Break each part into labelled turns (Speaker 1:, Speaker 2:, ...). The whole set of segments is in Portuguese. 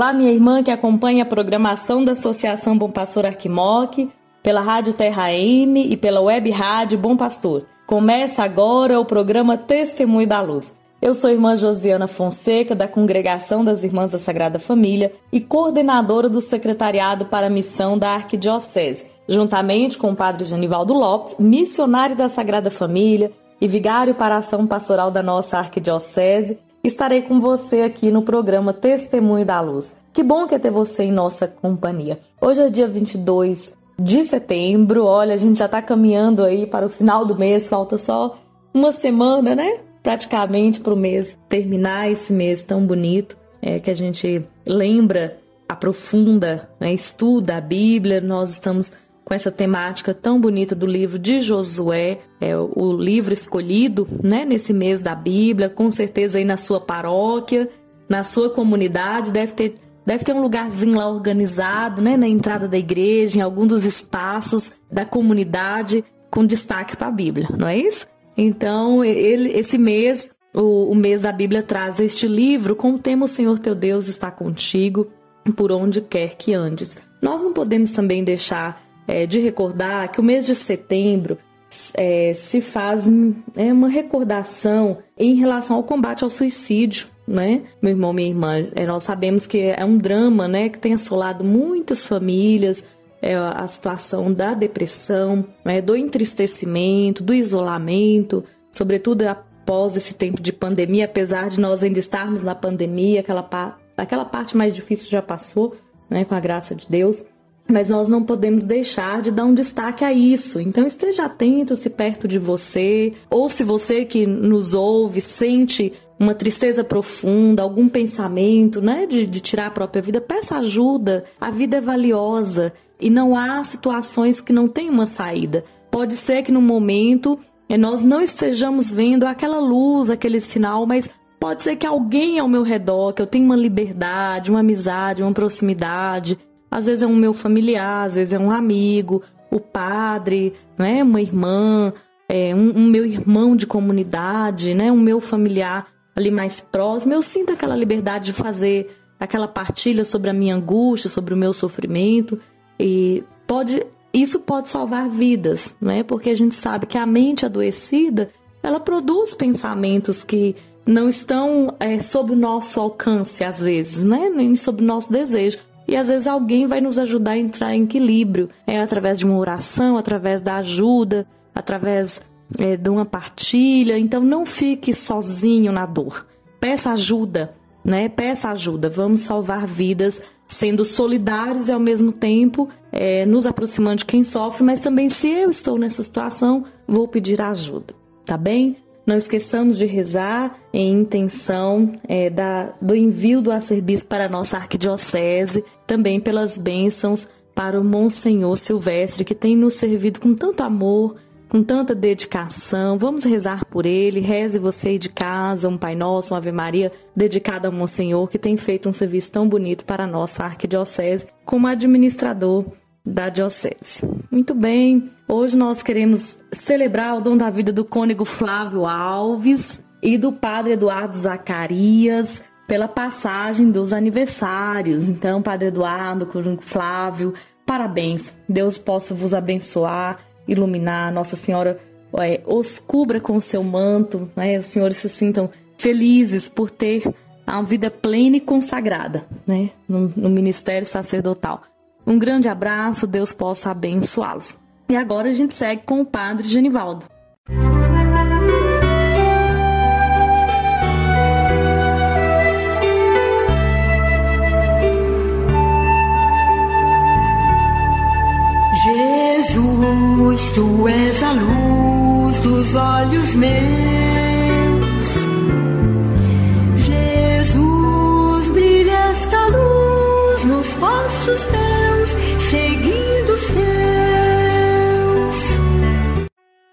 Speaker 1: Olá, minha irmã que acompanha a programação da Associação Bom Pastor Arquimoc, pela Rádio Terra M e pela Web Rádio Bom Pastor. Começa agora o programa Testemunho da Luz. Eu sou irmã Josiana Fonseca, da Congregação das Irmãs da Sagrada Família e coordenadora do Secretariado para a Missão da Arquidiocese, juntamente com o Padre Genivaldo Lopes, missionário da Sagrada Família e vigário para a ação pastoral da nossa Arquidiocese, estarei com você aqui no programa Testemunho da Luz. Que bom que é ter você em nossa companhia. Hoje é dia 22 de setembro, olha, a gente já está caminhando aí para o final do mês, falta só uma semana, né? Praticamente para o mês terminar esse mês tão bonito, é que a gente lembra, aprofunda, né, estuda a Bíblia. Nós estamos com essa temática tão bonita do livro de Josué, é o livro escolhido, né, nesse mês da Bíblia, com certeza aí na sua paróquia, na sua comunidade, deve ter deve ter um lugarzinho lá organizado, né, na entrada da igreja, em algum dos espaços da comunidade com destaque para a Bíblia, não é isso? Então, ele, esse mês, o, o mês da Bíblia traz este livro com o tema O Senhor teu Deus está contigo por onde quer que andes. Nós não podemos também deixar é, de recordar que o mês de setembro é, se faz é, uma recordação em relação ao combate ao suicídio, né? Meu irmão, minha irmã, é, nós sabemos que é um drama, né, que tem assolado muitas famílias, é, a situação da depressão, né, do entristecimento, do isolamento, sobretudo após esse tempo de pandemia, apesar de nós ainda estarmos na pandemia, aquela, pa aquela parte mais difícil já passou, né, com a graça de Deus. Mas nós não podemos deixar de dar um destaque a isso. Então esteja atento se perto de você, ou se você que nos ouve sente uma tristeza profunda, algum pensamento, né, de, de tirar a própria vida, peça ajuda. A vida é valiosa e não há situações que não têm uma saída. Pode ser que no momento eh, nós não estejamos vendo aquela luz, aquele sinal, mas pode ser que alguém ao meu redor, que eu tenha uma liberdade, uma amizade, uma proximidade, às vezes é um meu familiar, às vezes é um amigo, o padre, né, uma irmã, é, um, um meu irmão de comunidade, né, um meu familiar ali mais próximo. Eu sinto aquela liberdade de fazer aquela partilha sobre a minha angústia, sobre o meu sofrimento e pode isso pode salvar vidas, né? Porque a gente sabe que a mente adoecida ela produz pensamentos que não estão é, sob o nosso alcance às vezes, né? Nem sob o nosso desejo. E às vezes alguém vai nos ajudar a entrar em equilíbrio, é através de uma oração, através da ajuda, através é, de uma partilha. Então não fique sozinho na dor. Peça ajuda, né? Peça ajuda. Vamos salvar vidas sendo solidários e ao mesmo tempo é, nos aproximando de quem sofre, mas também se eu estou nessa situação, vou pedir ajuda, tá bem? Não esqueçamos de rezar em intenção é, da, do envio do arcebispo para a nossa arquidiocese, também pelas bênçãos para o Monsenhor Silvestre, que tem nos servido com tanto amor, com tanta dedicação. Vamos rezar por ele. Reze você aí de casa, um Pai Nosso, uma Ave Maria dedicada ao Monsenhor, que tem feito um serviço tão bonito para a nossa arquidiocese, como administrador da Diocese. Muito bem, hoje nós queremos celebrar o dom da vida do cônego Flávio Alves e do padre Eduardo Zacarias pela passagem dos aniversários. Então, padre Eduardo, cônego Flávio, parabéns. Deus possa vos abençoar, iluminar. Nossa Senhora é, os cubra com o seu manto, né? os senhores se sintam felizes por ter uma vida plena e consagrada né, no, no ministério sacerdotal. Um grande abraço, Deus possa abençoá-los. E agora a gente segue com o Padre Genivaldo.
Speaker 2: Jesus, tu és a luz dos olhos meus.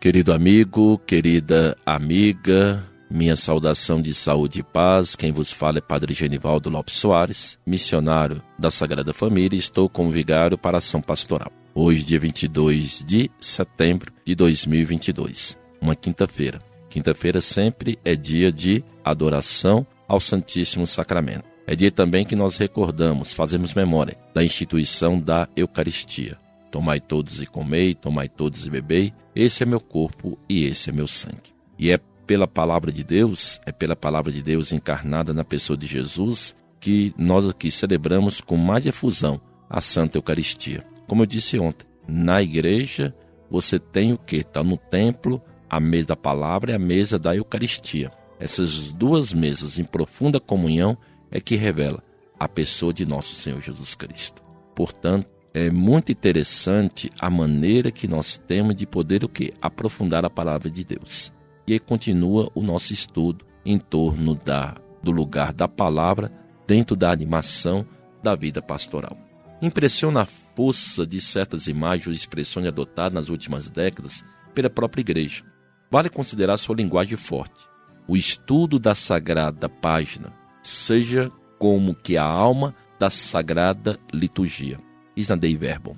Speaker 3: Querido amigo, querida amiga, minha saudação de saúde e paz. Quem vos fala é Padre Genivaldo Lopes Soares, missionário da Sagrada Família. Estou como vigário para ação pastoral. Hoje, dia 22 de setembro de 2022, uma quinta-feira. Quinta-feira sempre é dia de adoração ao Santíssimo Sacramento. É dia também que nós recordamos, fazemos memória da instituição da Eucaristia. Tomai todos e comei, tomai todos e bebei. Esse é meu corpo e esse é meu sangue. E é pela palavra de Deus, é pela palavra de Deus encarnada na pessoa de Jesus, que nós aqui celebramos com mais efusão a Santa Eucaristia. Como eu disse ontem, na igreja você tem o que? Está no templo, a mesa da palavra e a mesa da Eucaristia. Essas duas mesas em profunda comunhão é que revela a pessoa de nosso Senhor Jesus Cristo. Portanto, é muito interessante a maneira que nós temos de poder o que? Aprofundar a palavra de Deus. E aí continua o nosso estudo em torno da, do lugar da palavra dentro da animação da vida pastoral. Impressiona a força de certas imagens ou expressões adotadas nas últimas décadas pela própria igreja. Vale considerar sua linguagem forte. O estudo da sagrada página seja como que a alma da sagrada liturgia. Isnadei verbum.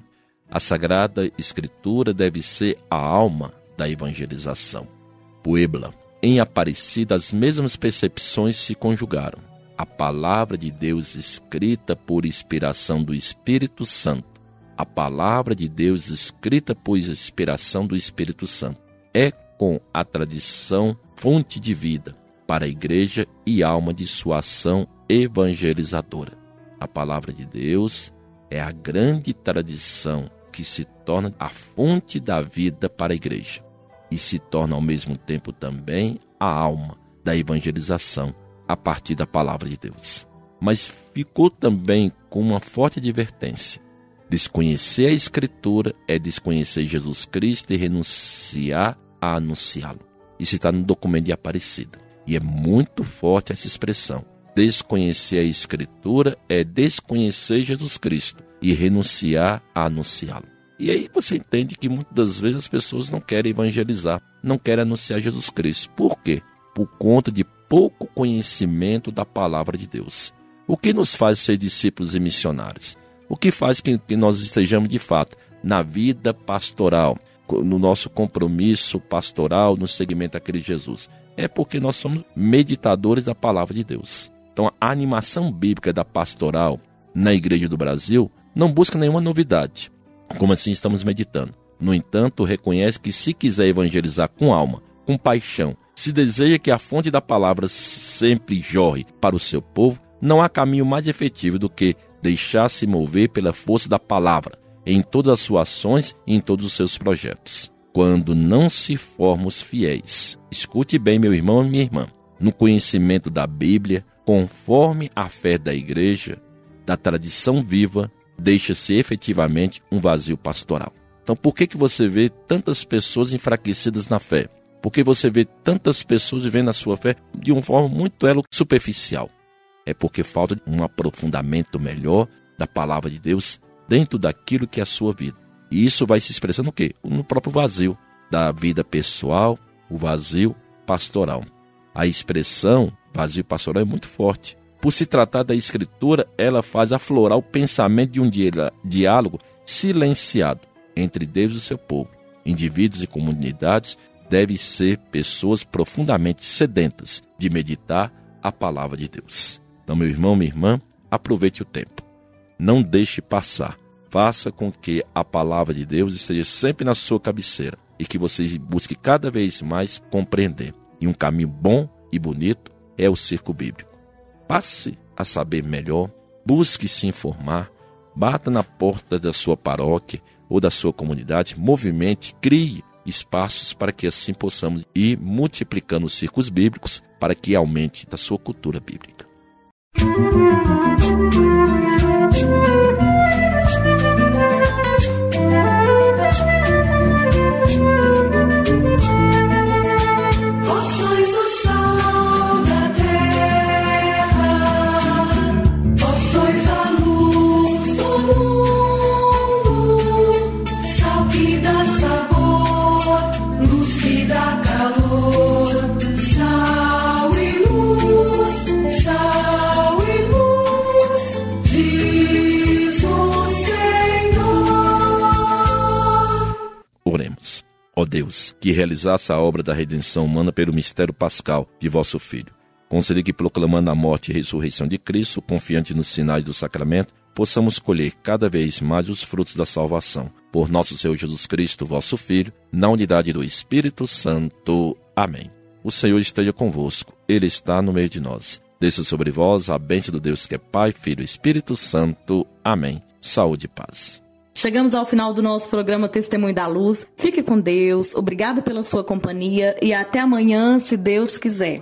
Speaker 3: A sagrada escritura deve ser a alma da evangelização. Puebla. Em Aparecida, as mesmas percepções se conjugaram a palavra de Deus escrita por inspiração do Espírito Santo. A palavra de Deus escrita por inspiração do Espírito Santo é com a tradição fonte de vida para a igreja e alma de sua ação evangelizadora. A palavra de Deus é a grande tradição que se torna a fonte da vida para a igreja e se torna ao mesmo tempo também a alma da evangelização a partir da palavra de Deus. Mas ficou também com uma forte advertência. Desconhecer a Escritura é desconhecer Jesus Cristo e renunciar a anunciá-lo. Isso está no documento de Aparecida. E é muito forte essa expressão. Desconhecer a Escritura é desconhecer Jesus Cristo e renunciar a anunciá-lo. E aí você entende que muitas das vezes as pessoas não querem evangelizar, não querem anunciar Jesus Cristo. Por quê? Por conta de pouco conhecimento da palavra de Deus. O que nos faz ser discípulos e missionários? O que faz que, nós estejamos de fato na vida pastoral, no nosso compromisso pastoral, no segmento daquele Jesus? É porque nós somos meditadores da palavra de Deus. Então, a animação bíblica da pastoral na Igreja do Brasil não busca nenhuma novidade. Como assim estamos meditando? No entanto, reconhece que se quiser evangelizar com alma, com paixão se deseja que a fonte da palavra sempre jorre para o seu povo, não há caminho mais efetivo do que deixar-se mover pela força da palavra em todas as suas ações e em todos os seus projetos. Quando não se formos fiéis, escute bem, meu irmão e minha irmã, no conhecimento da Bíblia, conforme a fé da igreja, da tradição viva, deixa-se efetivamente um vazio pastoral. Então, por que, que você vê tantas pessoas enfraquecidas na fé? Porque você vê tantas pessoas vivendo a sua fé de uma forma muito elo superficial. É porque falta um aprofundamento melhor da palavra de Deus dentro daquilo que é a sua vida. E isso vai se expressando no quê? No próprio vazio da vida pessoal, o vazio pastoral. A expressão vazio pastoral é muito forte. Por se tratar da escritura, ela faz aflorar o pensamento de um diálogo silenciado entre Deus e seu povo, indivíduos e comunidades devem ser pessoas profundamente sedentas de meditar a palavra de Deus. Então, meu irmão, minha irmã, aproveite o tempo. Não deixe passar. Faça com que a palavra de Deus esteja sempre na sua cabeceira e que você busque cada vez mais compreender. E um caminho bom e bonito é o circo bíblico. Passe a saber melhor, busque se informar, bata na porta da sua paróquia ou da sua comunidade, movimente, crie espaços para que assim possamos ir multiplicando os circos bíblicos para que aumente a sua cultura bíblica. ó que realizasse a obra da redenção humana pelo mistério pascal de vosso Filho. Concedi que, proclamando a morte e ressurreição de Cristo, confiante nos sinais do sacramento, possamos colher cada vez mais os frutos da salvação. Por nosso Senhor Jesus Cristo, vosso Filho, na unidade do Espírito Santo. Amém. O Senhor esteja convosco, Ele está no meio de nós. Desça sobre vós a bênção do Deus que é Pai, Filho e Espírito Santo. Amém. Saúde e paz.
Speaker 2: Chegamos ao final do nosso programa Testemunho da Luz. Fique com Deus, obrigado pela sua companhia e até amanhã, se Deus quiser.